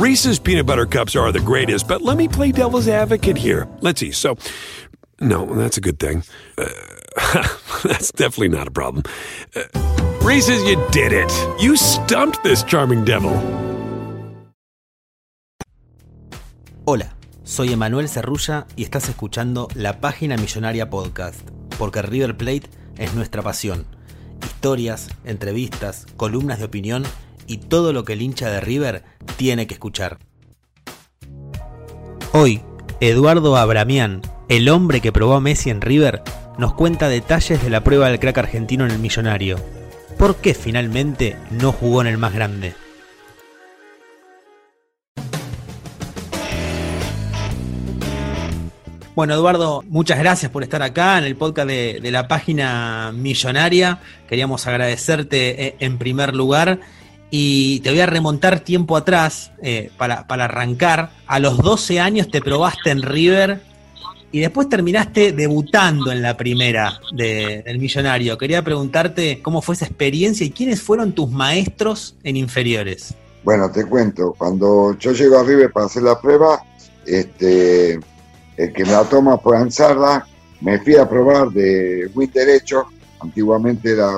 Reese's peanut butter cups are the greatest, but let me play devil's advocate here. Let's see. So, no, that's a good thing. Uh, that's definitely not a problem. Uh, Reese's, you did it. You stumped this charming devil. Hola, soy Emanuel Cerrulla y estás escuchando la Página Millonaria Podcast, porque River Plate es nuestra pasión. Historias, entrevistas, columnas de opinión y todo lo que el hincha de River tiene que escuchar. Hoy, Eduardo Abramián, el hombre que probó a Messi en River, nos cuenta detalles de la prueba del crack argentino en el Millonario. ¿Por qué finalmente no jugó en el más grande? Bueno, Eduardo, muchas gracias por estar acá en el podcast de, la página Millonaria. Queríamos agradecerte eh, en primer lugar y te voy a remontar tiempo atrás eh, para, para, arrancar. A los 12 años te probaste en River y después terminaste debutando en la primera de, del Millonario. Quería preguntarte cómo fue esa experiencia y quiénes fueron tus maestros en inferiores. Bueno, te cuento, cuando yo llego a River para hacer la prueba, este, el que me la toma fue Ansarda, me fui a probar de win derecho, antiguamente era...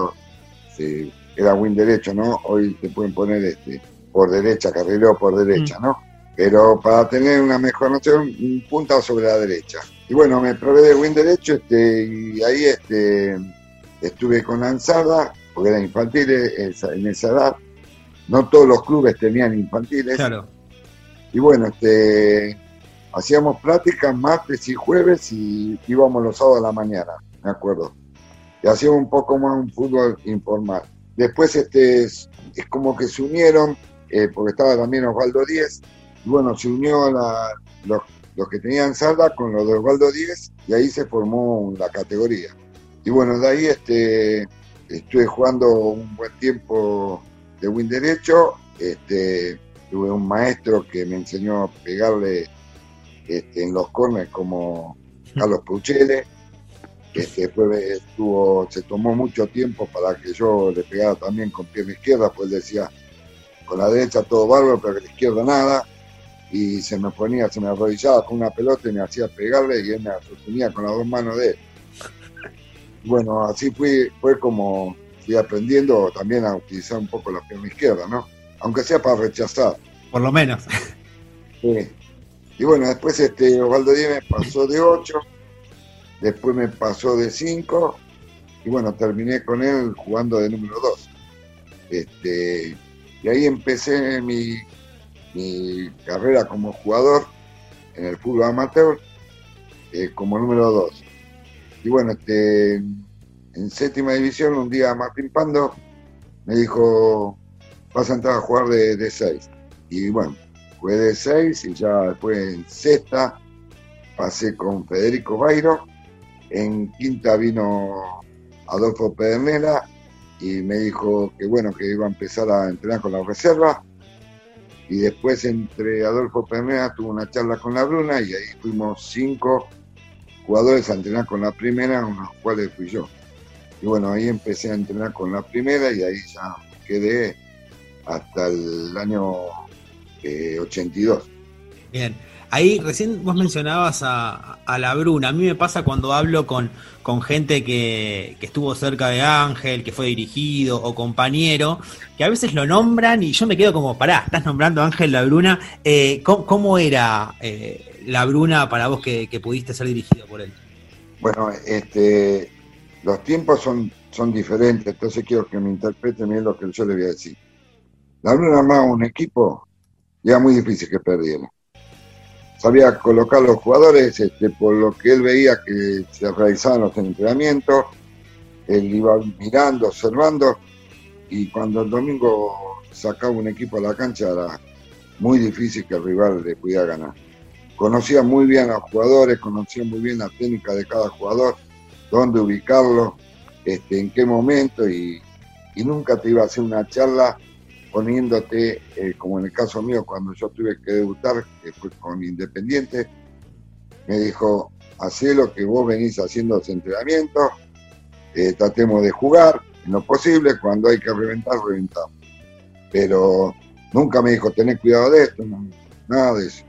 Sí, era win derecho, ¿no? Hoy te pueden poner este por derecha, carrilero por derecha, ¿no? Pero para tener una mejor noción, un punta sobre la derecha. Y bueno, me probé de win derecho este, y ahí este, estuve con Ansarda, porque era infantil en esa edad. No todos los clubes tenían infantiles. Claro. Y bueno, este, hacíamos prácticas martes y jueves y íbamos los sábados a la mañana, me acuerdo. Y hacíamos un poco más un fútbol informal. Después este, es, es como que se unieron, eh, porque estaba también Osvaldo Díez, y bueno, se unió la, los, los, que tenían Sarda con los de Osvaldo Díez, y ahí se formó la categoría. Y bueno, de ahí este, estuve jugando un buen tiempo de win derecho, este, tuve un maestro que me enseñó a pegarle este, en los corners como Carlos Puchele, este, después estuvo, se tomó mucho tiempo para que yo le pegara también con pierna izquierda, pues decía, con la derecha todo bárbaro, pero con la izquierda nada, y se me ponía, se me arrodillaba con una pelota y me hacía pegarle y él me sostenía con las dos manos de él. Bueno, así fui, fue como fui aprendiendo también a utilizar un poco la pierna izquierda, ¿no? Aunque sea para rechazar. Por lo menos. Sí. Y bueno, después este Osvaldo Díaz me pasó de 8 después me pasó de 5 y bueno, terminé con él jugando de número 2. Este, y ahí empecé mi, mi, carrera como jugador en el fútbol amateur eh, como número 2. Y bueno, este, en séptima división un día Martín Pando me dijo, vas a entrar a jugar de 6. Y bueno, jugué de 6 y ya después en sexta pasé con Federico Bairo en quinta vino Adolfo Pedernera y me dijo que bueno, que iba a empezar a entrenar con la reserva. Y después entre Adolfo Pedernera tuvo una charla con la Bruna y ahí fuimos cinco jugadores a entrenar con la primera, unos cuales fui yo. Y bueno, ahí empecé a entrenar con la primera y ahí ya quedé hasta el año eh, 82. Bien. Ahí recién vos mencionabas a, a, la Bruna. A mí me pasa cuando hablo con, con gente que, que, estuvo cerca de Ángel, que fue dirigido o compañero, que a veces lo nombran y yo me quedo como, pará, estás nombrando a Ángel la Bruna. Eh, ¿cómo, ¿cómo, era eh, la Bruna para vos que, pudiste ser dirigido por él? Bueno, este, los tiempos son, son diferentes, entonces quiero que me interpreten bien lo que yo le voy a decir. La Bruna armaba un equipo y era muy difícil que perdiera sabía colocar los jugadores este, por lo que él veía que se realizaban los entrenamientos, él iba mirando, observando, y cuando el domingo sacaba un equipo a la cancha era muy difícil que el rival le pudiera ganar. Conocía muy bien a los jugadores, conocía muy bien la técnica de cada jugador, dónde ubicarlo, este, en qué momento y, nunca te iba a hacer una charla poniéndote, eh, como en el caso mío, cuando yo tuve que debutar, que fue con Independiente, me dijo, hacé lo que vos venís haciendo los entrenamientos, eh, tratemos de jugar, en lo posible, cuando hay que reventar, reventamos. Pero nunca me dijo, tenés cuidado de esto, nada de eso.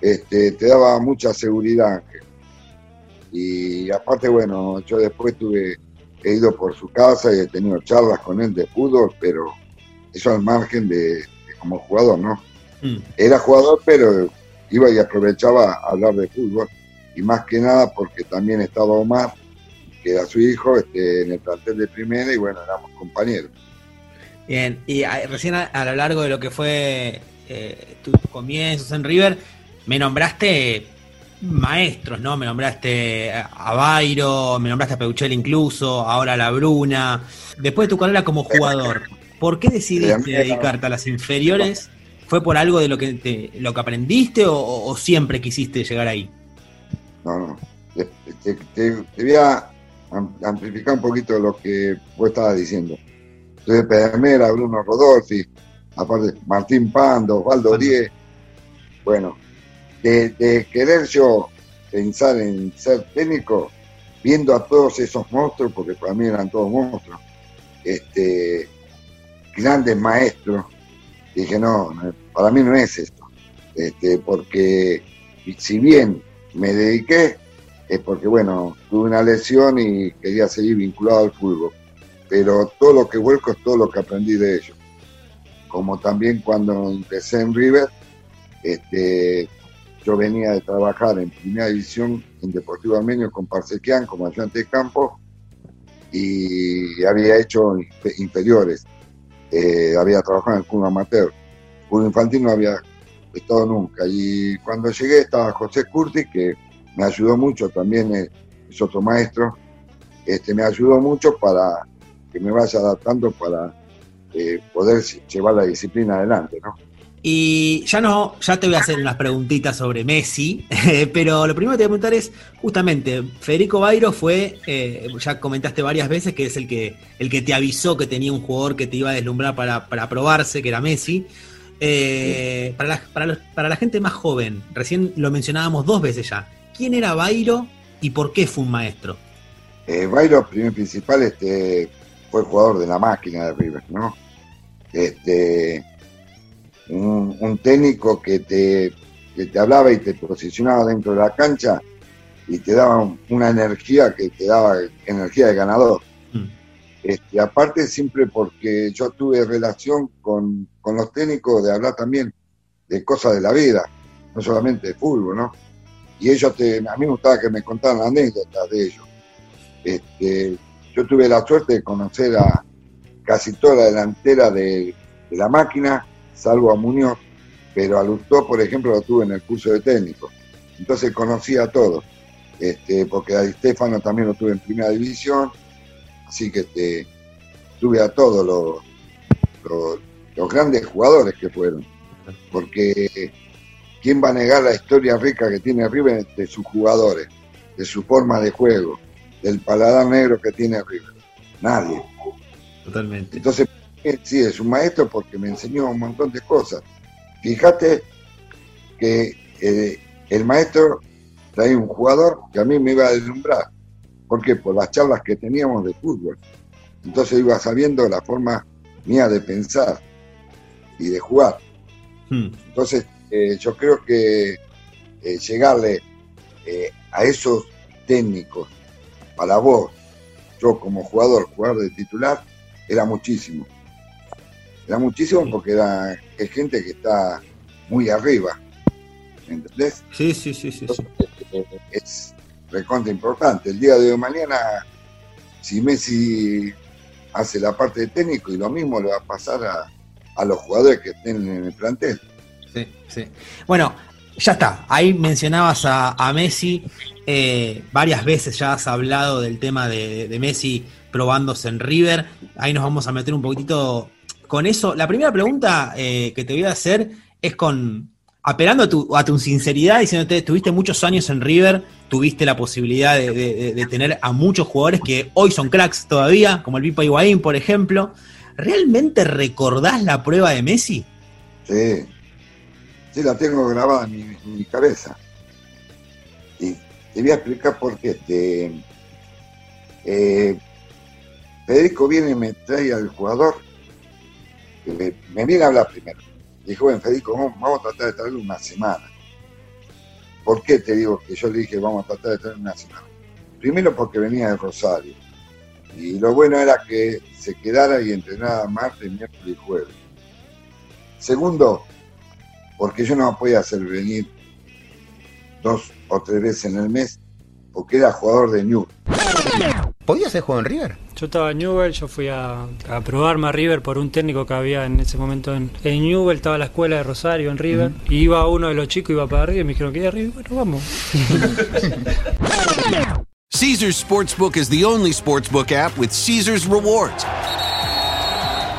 Este, te daba mucha seguridad, Y aparte, bueno, yo después tuve, he ido por su casa y he tenido charlas con él de fútbol, pero eso al margen de, como jugador, ¿no? Mm. Era jugador, pero iba y aprovechaba a hablar de fútbol, y más que nada porque también estaba Omar, que era su hijo, este, en el plantel de primera, y bueno, éramos compañeros. Bien, y recién a, lo largo de lo que fue eh, tus comienzos en River, me nombraste maestros, ¿no? Me nombraste a Bairo, me nombraste a Peuchel incluso, ahora a La Bruna. Después de tu carrera como jugador, ¿por qué decidiste dedicarte a las inferiores? ¿Fue por algo de lo que te, lo que aprendiste o, siempre quisiste llegar ahí? No, no. Te, voy a amplificar un poquito lo que vos estabas diciendo. Entonces, Pedernera, Bruno Rodolfi, aparte Martín Pando, Osvaldo Díez. Bueno, de, querer yo pensar en ser técnico, viendo a todos esos monstruos, porque para mí eran todos monstruos, este, grandes maestros, dije, no, para mí no es esto, este, porque si bien me dediqué, es porque, bueno, tuve una lesión y quería seguir vinculado al fútbol, pero todo lo que vuelco es todo lo que aprendí de ellos. Como también cuando empecé en River, este, yo venía de trabajar en primera división en Deportivo Armenio con Parsequian como ayudante de campo y había hecho inferiores. Eh, había trabajado en el club amateur. Club infantil no había estado nunca. Y cuando llegué estaba José Curti, que me ayudó mucho, también es, otro maestro, este, me ayudó mucho para que me vaya adaptando para eh, poder llevar la disciplina adelante, ¿no? Y ya no, ya te voy a hacer unas preguntitas sobre Messi, pero lo primero que te voy a preguntar es, justamente, Federico Bairo fue, eh, ya comentaste varias veces que es el que, el que te avisó que tenía un jugador que te iba a deslumbrar para, para probarse, que era Messi. Eh, para, la, para, para, la, gente más joven, recién lo mencionábamos dos veces ya, ¿quién era Bairo y por qué fue un maestro? Eh, Bairo, primer principal, este, fue jugador de la máquina de River, ¿no? Este, un, técnico que te, te hablaba y te posicionaba dentro de la cancha y te daba una energía que te daba energía de ganador. Mm. Este, aparte, siempre porque yo tuve relación con, los técnicos de hablar también de cosas de la vida, no solamente de fútbol, ¿no? Y ellos, te, a mí me gustaba que me contaran anécdotas de ellos. Este, yo tuve la suerte de conocer a casi toda la delantera de, de la máquina salvo a Muñoz, pero a Lustó, por ejemplo, lo tuve en el curso de técnico. Entonces conocía a todos, este, porque a Estefano también lo tuve en primera división, así que este, tuve a todos los, los, grandes jugadores que fueron, porque ¿quién va a negar la historia rica que tiene River de sus jugadores, de su forma de juego, del paladar negro que tiene River? Nadie. Totalmente. Entonces, sí, es un maestro porque me enseñó un montón de cosas. Fíjate que eh, el maestro traía un jugador que a mí me iba a deslumbrar. ¿Por qué? Por las charlas que teníamos de fútbol. Entonces iba sabiendo la forma mía de pensar y de jugar. Hmm. Entonces eh, yo creo que eh, llegarle a esos técnicos para vos, yo como jugador, jugador de titular, era muchísimo. Muchísimo porque era gente que está muy arriba. ¿Entendés? Sí, sí, sí, sí. Es recontra importante. El día de hoy mañana, si Messi hace la parte de técnico y lo mismo le va a pasar a, los jugadores que estén en el plantel. Sí, sí. Bueno, ya está. Ahí mencionabas a, Messi. Eh, varias veces ya has hablado del tema de, de Messi probándose en River. Ahí nos vamos a meter un poquitito con eso, la primera pregunta eh, que te voy a hacer es con, apelando a tu, a tu sinceridad, diciéndote, tuviste muchos años en River, tuviste la posibilidad de, tener a muchos jugadores que hoy son cracks todavía, como el Pipa Higuaín, por ejemplo. ¿Realmente recordás la prueba de Messi? Sí, sí, la tengo grabada en mi, cabeza. Y te voy a explicar por qué. Este, eh, viene y me trae al jugador, me, viene a hablar primero Dijo, bueno, Federico, vamos, a tratar de traerle una semana. ¿Por qué te digo que yo le dije vamos a tratar de traerle una semana? Primero porque venía de Rosario. Y lo bueno era que se quedara y entrenara martes, miércoles y jueves. Segundo, porque yo no podía hacer venir dos o tres veces en el mes, porque era jugador de New. ¿Podía ser juego en River? Yo estaba en Newell, yo fui a, a, probarme a River por un técnico que había en ese momento en, en Newell, estaba la escuela de Rosario en River, y iba uno de los chicos, iba para arriba y me dijeron que iba River, bueno, vamos. Caesars Sportsbook is the only sportsbook app with Caesars Rewards.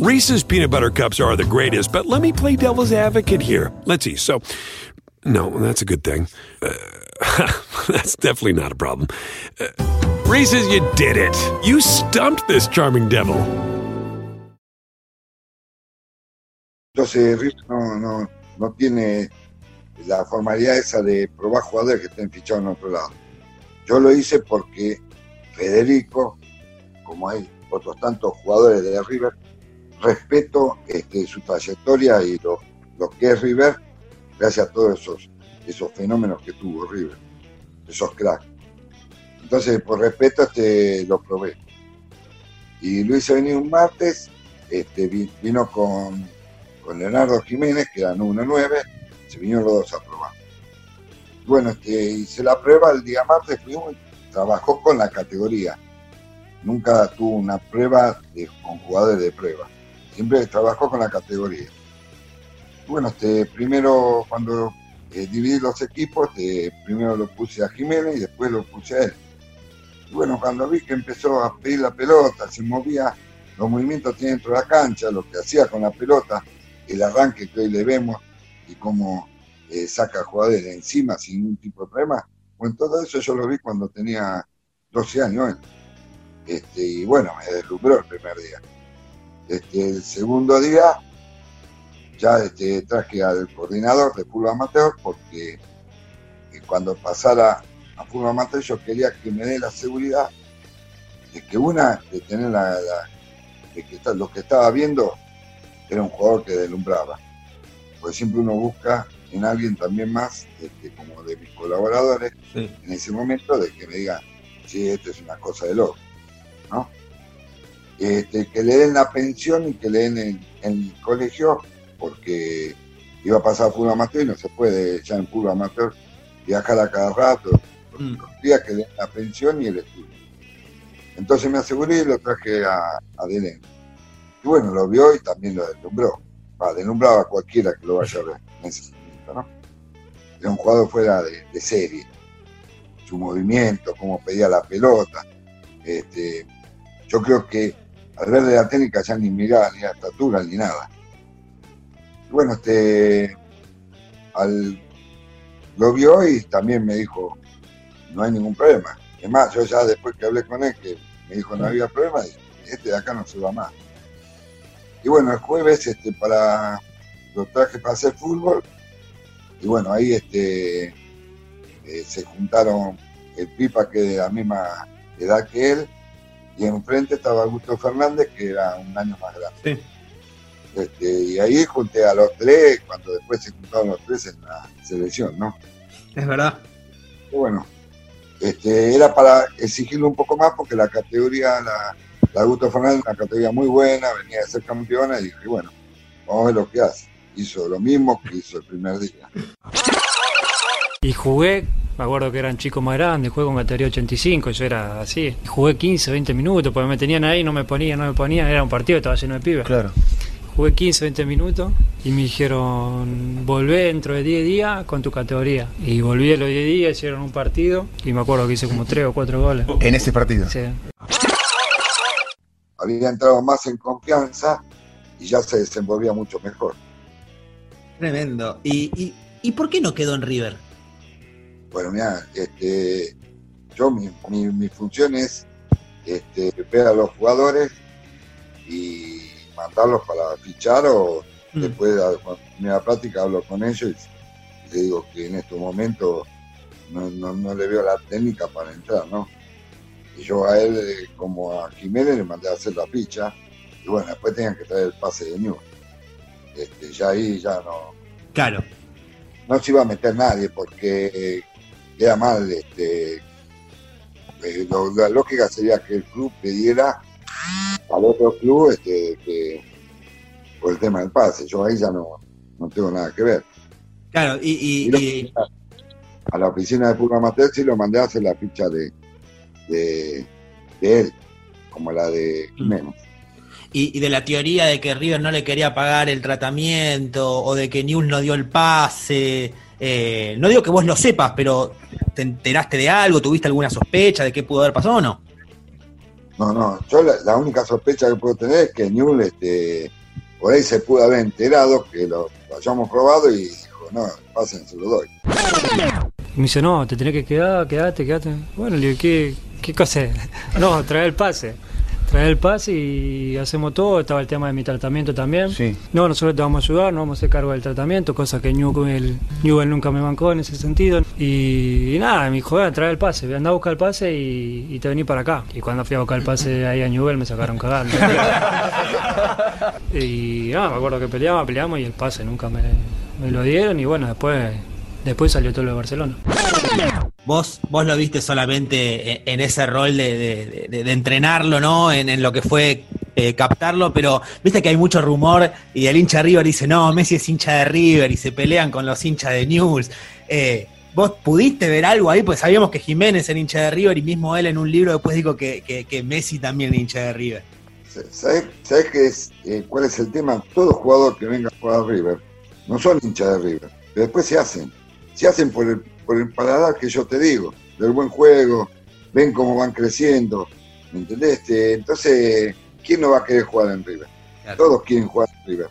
Reese's peanut butter cups are the greatest, but let me play devil's advocate here. Let's see. So, no, that's a good thing. Uh, that's definitely not a problem. Uh, Reese's, you did it. You stumped this charming devil. Entonces, Reese no, no, no tiene la formalidad esa de probar jugadores que estén fichados en otro lado. Yo lo hice porque Federico, como hay otros tantos jugadores de River, respeto este, su trayectoria y lo, que es River, gracias a todos esos, esos fenómenos que tuvo River, esos cracks. Entonces, por respeto, este, lo probé. Y Luis hice venir un martes, este, vino con, con Leonardo Jiménez, que era 1-9, se vinieron los dos a probar. Bueno, este, hice la prueba el día martes, fuimos, trabajó con la categoría. Nunca tuvo una prueba con jugadores de prueba siempre trabajó con la categoría. Bueno, este, primero cuando eh, dividí los equipos, este, primero lo puse a Jiménez y después lo puse a él. Y bueno, cuando vi que empezó a pedir la pelota, se movía, los movimientos tiene dentro de la cancha, lo que hacía con la pelota, el arranque que hoy le vemos y cómo eh, saca jugadores de encima sin ningún tipo de problema. Bueno, todo eso yo lo vi cuando tenía 12 años. Este, y bueno, me deslumbró el primer día. Este, el segundo día ya este, traje al coordinador de fútbol amateur porque eh, cuando pasara a fútbol amateur yo quería que me dé la seguridad de que una, de tener la, de que lo que estaba viendo era un jugador que deslumbraba. Porque siempre uno busca en alguien también más, este, como de mis colaboradores, en ese momento, de que me digan, sí, esto es una cosa de loco, ¿no? Este, que le den la pensión y que le den en, el colegio, porque iba a pasar a fútbol amateur y no se puede ya en fútbol amateur viajar a cada rato, mm. los días que le den la pensión y el estudio. Entonces me aseguré y lo traje a, a Y bueno, lo vio y también lo deslumbró. va, deslumbraba a cualquiera que lo vaya a ver en ese momento, ¿no? Era un jugador fuera de, de serie. Su movimiento, cómo pedía la pelota. Este, yo creo que al ver de la técnica ya ni miraba ni la estatura ni nada. Y bueno, este, al, lo vio y también me dijo, no hay ningún problema. Es más, yo ya después que hablé con él, que me dijo no había problema, este de acá no se va más. Y bueno, el jueves este, para lo traje para hacer fútbol. Y bueno, ahí este, eh, se juntaron el Pipa, que de la misma edad que él, y enfrente estaba Augusto Fernández, que era un año más grande. Este, y ahí junté a los tres, cuando después se juntaron los tres en la selección, ¿no? Es verdad. Y bueno, este, era para exigirlo un poco más porque la categoría, la, la Augusto Fernández, una categoría muy buena, venía de ser campeona y dije, bueno, vamos a ver lo que hace. Hizo lo mismo que hizo el primer día. Y jugué, me acuerdo que eran chicos más grandes, jugué con categoría 85, yo era así. Jugué 15, 20 minutos, porque me tenían ahí, no me ponían, no me ponían, era un partido, estaba lleno de pibes. Claro. Jugué 15, 20 minutos y me dijeron, volvé dentro de 10 días con tu categoría. Y volví a los 10 días, hicieron un partido y me acuerdo que hice como 3 o 4 goles. En ese partido. Sí. Había entrado más en confianza y ya se desenvolvía mucho mejor. Tremendo. ¿Y, y, y por qué no quedó en River? Bueno, mira, este, yo mi, mi, mi función es este, ver a los jugadores y mandarlos para fichar o Mm. después termine la práctica hablo con ellos y le digo que en estos momentos no, no, no le veo la técnica para entrar, ¿no? Y yo a él, eh, como a Jiménez, le mandé a hacer la ficha y bueno, después tenían que traer el pase de New. Este, ya ahí ya no, Claro. no se iba a meter nadie porque eh, queda mal. Este, eh, lo- la lógica sería que el club pidiera al otro club este, que, por el tema del pase. Yo ahí ya no, no tengo nada que ver. Claro, y, y- Y lo- y- A la oficina de Purga Amateur sí lo mandé a hacer la ficha de, de, de él, como la de Jiménez. y- y de la teoría de que River no le quería pagar el tratamiento o de que News no dio el pase. Eh, no digo que vos lo sepas, pero ¿te enteraste de algo? ¿Tuviste alguna sospecha de qué pudo haber pasado o no? No, no, yo la, la única sospecha que puedo tener es que Newell, este, por ahí se pudo haber enterado que lo, lo hayamos robado y dijo, no, pasen, se lo doy. Me dice, no, te tenés que quedar, quedate, quedate. Bueno, le digo, ¿qué, qué cosa es? No, trae el pase. Trae el pase y hacemos todo. Estaba el tema de mi tratamiento también. Sí. No, nosotros te vamos a ayudar, no vamos a hacer cargo del tratamiento, cosa que Newell, Newell nunca me bancó en ese sentido. Y, y nada, me dijo, "Ah, trae el pase, anda a buscar el pase y, y te vení para acá. Y cuando fui a buscar el pase ahí a Newell me sacaron cagando. y nada, me acuerdo que peleamos, peleamos y el pase nunca me, me lo dieron. Y bueno, después, después salió todo lo de Barcelona. Vos, vos lo viste solamente en, en ese rol de, de- de- de entrenarlo, ¿no? En, en lo que fue eh, captarlo, pero viste que hay mucho rumor y el hincha de River dice, no, Messi es hincha de River y se pelean con los hinchas de News. Eh, ¿Vos pudiste ver algo ahí? Pues sabíamos que Jiménez era hincha de River y mismo él en un libro después dijo que, que- que Messi también era hincha de River. ¿Sabes, sabes qué es, eh, cuál es el tema? Todo jugador que venga a jugar a River no son hinchas de River, pero después se hacen. Se hacen por el, por el paladar que yo te digo, del buen juego, ven cómo van creciendo, ¿me entendés? Este, entonces, ¿quién no va a querer jugar en River? Todos quieren jugar en River.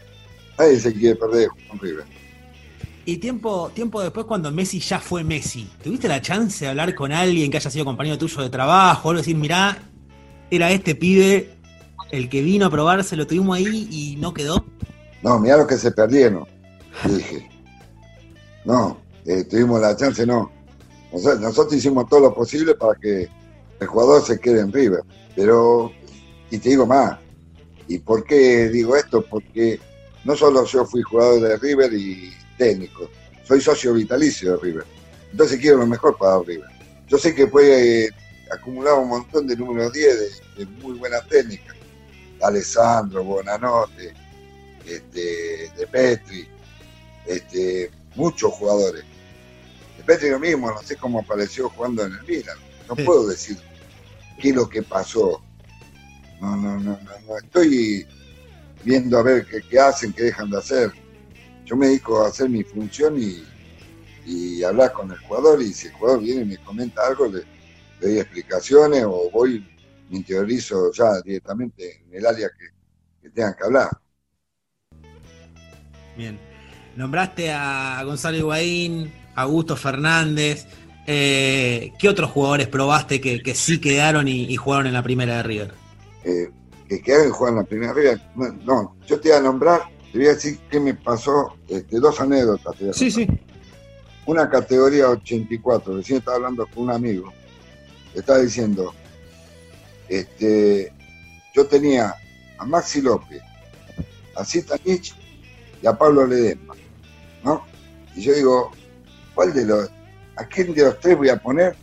Nadie se quiere perder en River. Y tiempo, tiempo después, cuando Messi ya fue Messi, ¿tuviste la chance de hablar con alguien que haya sido compañero tuyo de trabajo? O decir, mirá, era este pibe el que vino a probarse, lo tuvimos ahí y no quedó. No, mirá lo que se perdieron. Dije, no, eh, tuvimos la chance, no. Nosotros, nosotros hicimos todo lo posible para que el jugador se quede en River. Pero, y te digo más, ¿y por qué digo esto? Porque no solo yo fui jugador de River y técnico, soy socio vitalicio de River. Entonces quiero lo mejor para River. Yo sé que puede eh, un montón de números 10 de, muy buena técnica. Alessandro, Bonanote, este, de Petri, este, muchos jugadores. Petri lo mismo, no sé cómo apareció jugando en el Milan. No Sí. puedo decir qué es lo que pasó. No, no, no, no, no estoy viendo a ver qué, qué hacen, qué dejan de hacer. Yo me dedico a hacer mi función y, y hablar con el jugador y si el jugador viene y me comenta algo, le, le doy explicaciones o voy, me interiorizo ya directamente en el área que, que tengan que hablar. Bien. Nombraste a Gonzalo Higuaín, Augusto Fernández. Eh, ¿Qué otros jugadores probaste que, que sí quedaron y, y jugaron en la primera de River? Eh, que quedaron y juegan en la primera River. No, no, yo te voy a nombrar, te voy a decir qué me pasó, este, dos anécdotas. te voy a Sí, sí. una categoría 84, recién estaba hablando con un amigo, le estaba diciendo, este, yo tenía a Maxi López, a Zitanich y a Pablo Ledesma, ¿no? Y yo digo, ¿cuál de los, a quién de los tres voy a poner?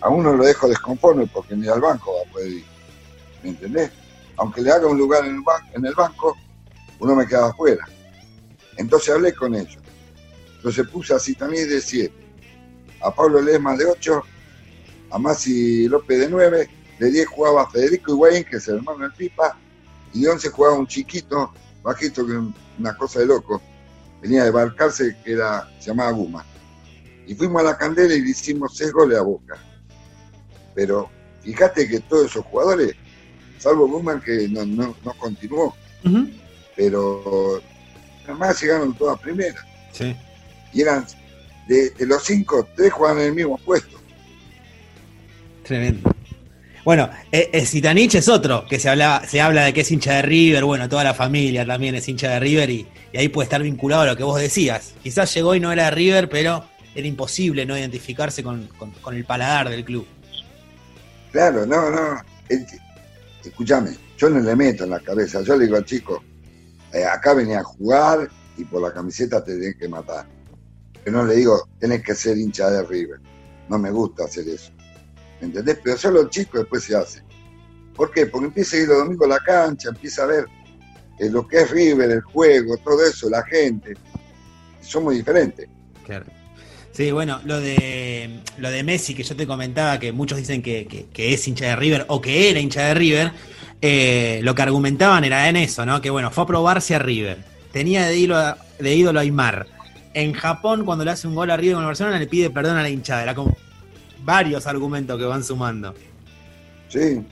A uno lo dejo desconforme porque ni al banco va a poder ir, ¿me entendés? Aunque le haga un lugar en el, banco, uno me queda afuera. Entonces hablé con ellos. Entonces puse a Citanís de 7, a Pablo Ledesma de 8, a Masi López de 9, de 10 jugaba Federico Higuaín, que es el hermano del Pipa, y de 11 jugaba un chiquito, bajito, que una cosa de loco. Venía de Barcarse, que era, se llamaba Guma. Y fuimos a la candela y le hicimos 6 goles a Boca. Pero fíjate que todos esos jugadores, salvo Guzmán que no, no, no continuó, pero nada más llegaron todas primeras Sí. y eran de, de los cinco, tres jugaban en el mismo puesto. Tremendo. Bueno, eh, eh, Zitanich es otro, que se habla, se habla de que es hincha de River, bueno, toda la familia también es hincha de River y, ahí puede estar vinculado a lo que vos decías. Quizás llegó y no era de River, pero era imposible no identificarse con, con- el paladar del club. Claro, no, no. escúchame, yo no le meto en la cabeza. Yo le digo al chico, eh, acá venía a jugar y por la camiseta te tenés que matar. Pero no le digo, tenés que ser hincha de River. No me gusta hacer eso. ¿Me entendés? Pero solo el chico después se hace. ¿Por qué? Porque empieza a ir los domingos a la cancha, empieza a ver eh, lo que es River, el juego, todo eso, la gente. Somos diferentes. Claro. Sí, bueno, lo de lo de Messi que yo te comentaba, que muchos dicen que es hincha de River o que era hincha de River, eh, lo que argumentaban era en eso, ¿no? Que bueno, fue a probarse a River. Tenía de ídolo a, de ídolo a Aymar. En Japón, cuando le hace un gol a River con el Barcelona, le pide perdón a la hinchada. Era como varios argumentos que van sumando. Sí.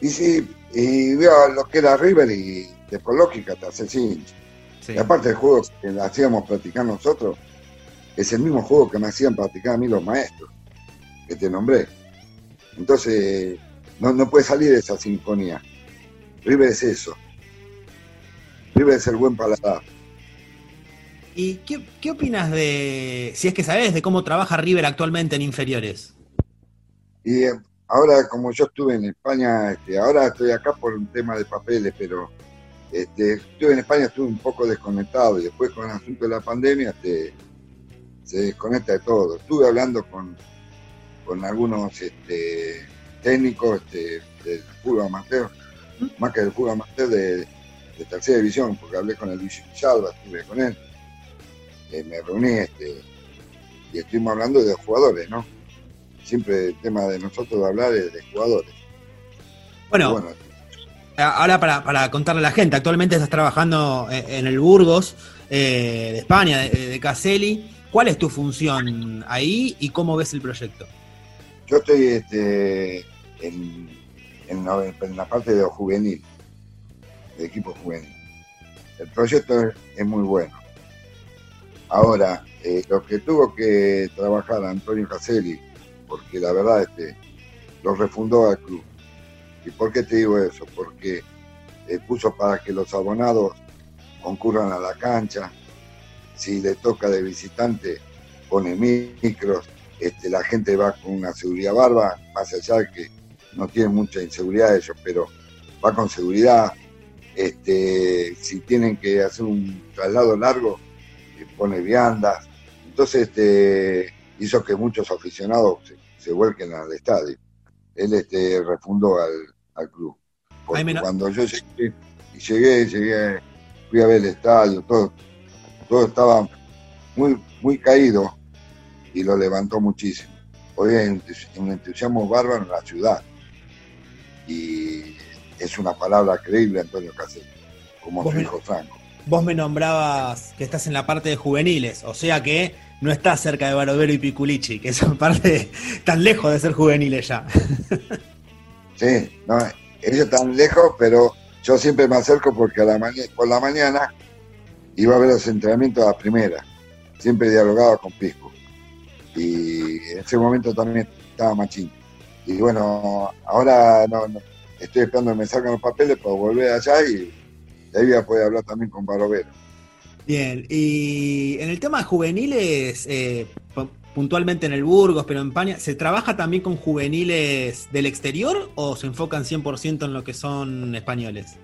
Y sí, y veo lo que era River y de por lógica te hincha. Sí. Y aparte el juego que hacíamos practicar nosotros es el mismo juego que me hacían practicar a mí los maestros, que te nombré. Entonces, no, no puede salir de esa sinfonía. River es eso. River es el buen paladar. ¿Y qué, qué opinas de, si es que sabes, de cómo trabaja River actualmente en inferiores? Y eh, ahora, como yo estuve en España, este, ahora estoy acá por un tema de papeles, pero este, estuve en España, estuve un poco desconectado y después con el asunto de la pandemia este, se desconecta de todo. Estuve hablando con, con algunos este, técnicos este, del fútbol amateur, más que del fútbol amateur de, de tercera división, porque hablé con el Luis Villalba, estuve con él, eh, me reuní este, y estuvimos hablando de jugadores, ¿no? siempre el tema de nosotros de hablar es de jugadores. Bueno, Bueno, ahora para, para contarle a la gente, actualmente estás trabajando en, en el Burgos eh, de España, de, de Caselli. ¿Cuál es tu función ahí y cómo ves el proyecto? yo estoy este, en, en la, en la parte de lo juvenil, de equipo juvenil. El proyecto es, es muy bueno. Ahora, eh, lo que tuvo que trabajar Antonio Caselli, porque la verdad este, lo refundó al club. ¿Y por qué te digo eso? Porque eh, puso para que los abonados concurran a la cancha. Si le toca de visitante, pone micros. Este, la gente va con una seguridad barba, más allá de que no tienen mucha inseguridad ellos, pero va con seguridad. Este, si tienen que hacer un traslado largo, pone viandas. Entonces este, hizo que muchos aficionados se, se vuelquen al estadio. Él este, refundó al, al club. Porque Ay, cuando yo llegué, llegué, llegué, fui a ver el estadio, todo, todo estaba muy, muy caído y lo levantó muchísimo. Hoy hay un entus- un entusiasmo bárbaro en la ciudad. Y es una palabra creíble, Antonio Caselli. como su hijo Franco. Vos me nombrabas que estás en la parte de juveniles, o sea que no estás cerca de Barovero y Piculichi, que son parte tan lejos de ser juveniles ya. Sí, no, ellos están lejos, pero yo siempre me acerco porque a la por la mañana iba a ver los entrenamientos a la primera. Siempre dialogaba con Pisco. Y en ese momento también estaba Machín. Y bueno, ahora no, no, estoy esperando que me salgan los papeles para volver allá y de ahí voy a poder hablar también con Barovero. Bien, y en el tema de juveniles, eh, pu- puntualmente en el Burgos, pero en España, ¿se trabaja también con juveniles del exterior o se enfocan 100% en lo que son españoles?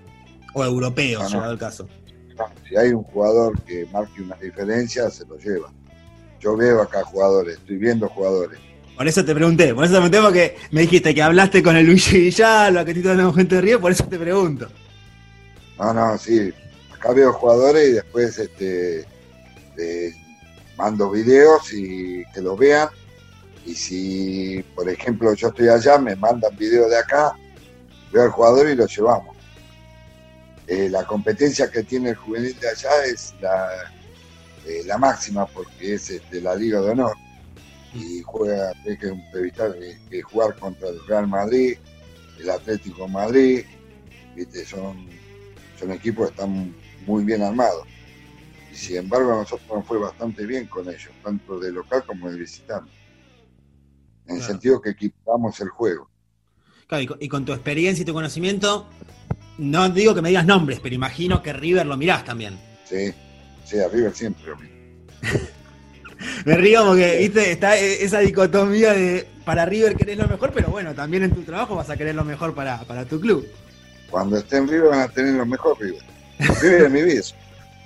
O europeos, No, no. llegado el caso. Si hay un jugador que marque una diferencia, se lo lleva. Yo veo acá jugadores, estoy viendo jugadores. Por eso te pregunté, por eso te pregunté porque me dijiste que hablaste con el Luigi Villalba, que tú tenemos gente de Río, por eso te pregunto. No, no, sí. Acá veo jugadores y después este, mando videos y que los vean. Y si, por ejemplo, yo estoy allá, me mandan videos de acá, veo al jugador y lo llevamos. Eh, la competencia que tiene el juvenil de allá es la, eh, la máxima porque es este, la Liga de Honor. Y juega, hay que evitar que, que jugar contra el Real Madrid, el Atlético Madrid, ¿viste? son son equipos que están muy bien armados. Y sin embargo, a nosotros nos fue bastante bien con ellos, tanto de local como de visitante. En el sentido que equipamos el juego. Claro, y con, y con tu experiencia y tu conocimiento, no digo que me digas nombres, pero imagino que River lo mirás también. Sí, sí, a River siempre lo mismo. Me río porque, viste, está e- esa dicotomía de para River querés lo mejor, pero bueno, también en tu trabajo vas a querer lo mejor para, para tu club. Cuando esté en River van a tener lo mejor River. River es mi vida.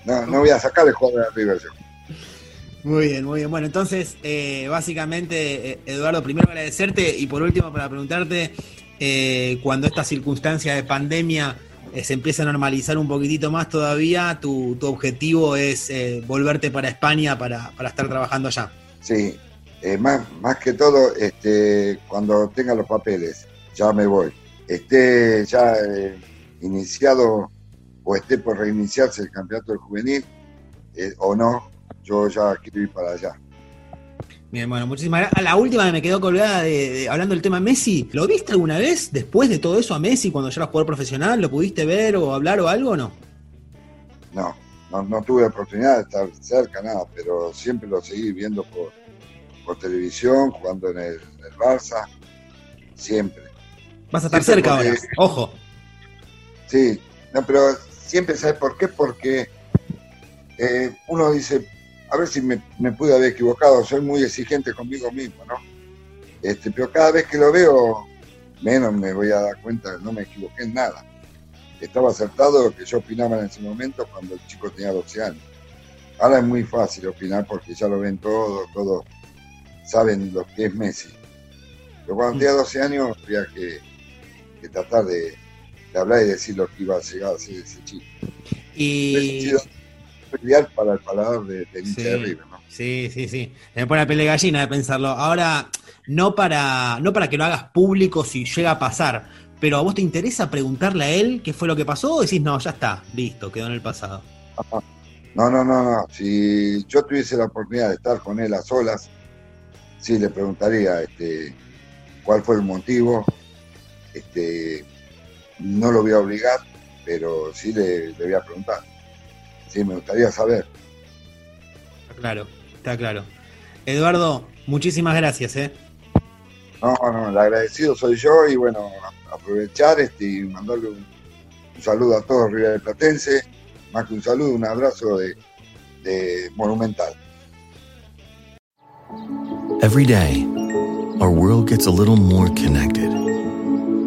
No, no voy a sacar el jugador de River yo. Muy bien, muy bien. Bueno, entonces, eh, básicamente, eh, Eduardo, primero agradecerte y por último para preguntarte, eh, cuando esta circunstancia de pandemia eh, se empieza a normalizar un poquitito más todavía, tu, tu objetivo es eh, volverte para España para, para estar trabajando allá. Sí, más, más que todo, este, cuando tenga los papeles, ya me voy. Esté ya eh, iniciado o esté por reiniciarse el campeonato del juvenil eh, o no, yo ya quiero ir para allá. Bien, bueno, muchísimas gracias. La última que me quedó colgada de, de- hablando del tema Messi, ¿lo viste alguna vez después de todo eso a Messi cuando ya era jugador profesional? ¿Lo pudiste ver o hablar o algo o no? No, no, no tuve oportunidad de estar cerca, nada, pero siempre lo seguí viendo por, por televisión, jugando en el, en el Barça, siempre. Vas a estar Siempre cerca porque- ahora, ojo. Sí, no, pero siempre, ¿sabes por qué? Porque eh, uno dice, a ver si me, me pude haber equivocado, soy muy exigente conmigo mismo, ¿no? Este, pero cada vez que lo veo, menos me voy a dar cuenta no me equivoqué en nada. Estaba acertado lo que yo opinaba en ese momento cuando el chico tenía 12 años. Ahora es muy fácil opinar porque ya lo ven todos, todos saben lo que es Messi. Pero cuando tenía 12 años había que, que tratar de, de hablar y decir lo que iba a llegar a ser ese chico. Y... Sido ideal para el paladar de, de Sí. de River, ¿no? Sí, sí, sí. Me pone la piel de gallina de pensarlo. Ahora, no para, no para que lo hagas público si llega a pasar, pero ¿a vos te interesa preguntarle a él qué fue lo que pasó o decís, no, ya está, listo, quedó en el pasado? No, no, no, no. Si yo tuviese la oportunidad de estar con él a solas, sí le preguntaría este, cuál fue el motivo. Este, no lo voy a obligar, pero sí le, le voy a preguntar. Sí, me gustaría saber. Está claro, está claro. Eduardo, muchísimas gracias, ¿eh? No, no, el agradecido soy yo y bueno, aprovechar este, y mandarle un, un saludo a todos River Platense, más que un saludo, un abrazo de, de Monumental. Every day, our world gets a little more connected,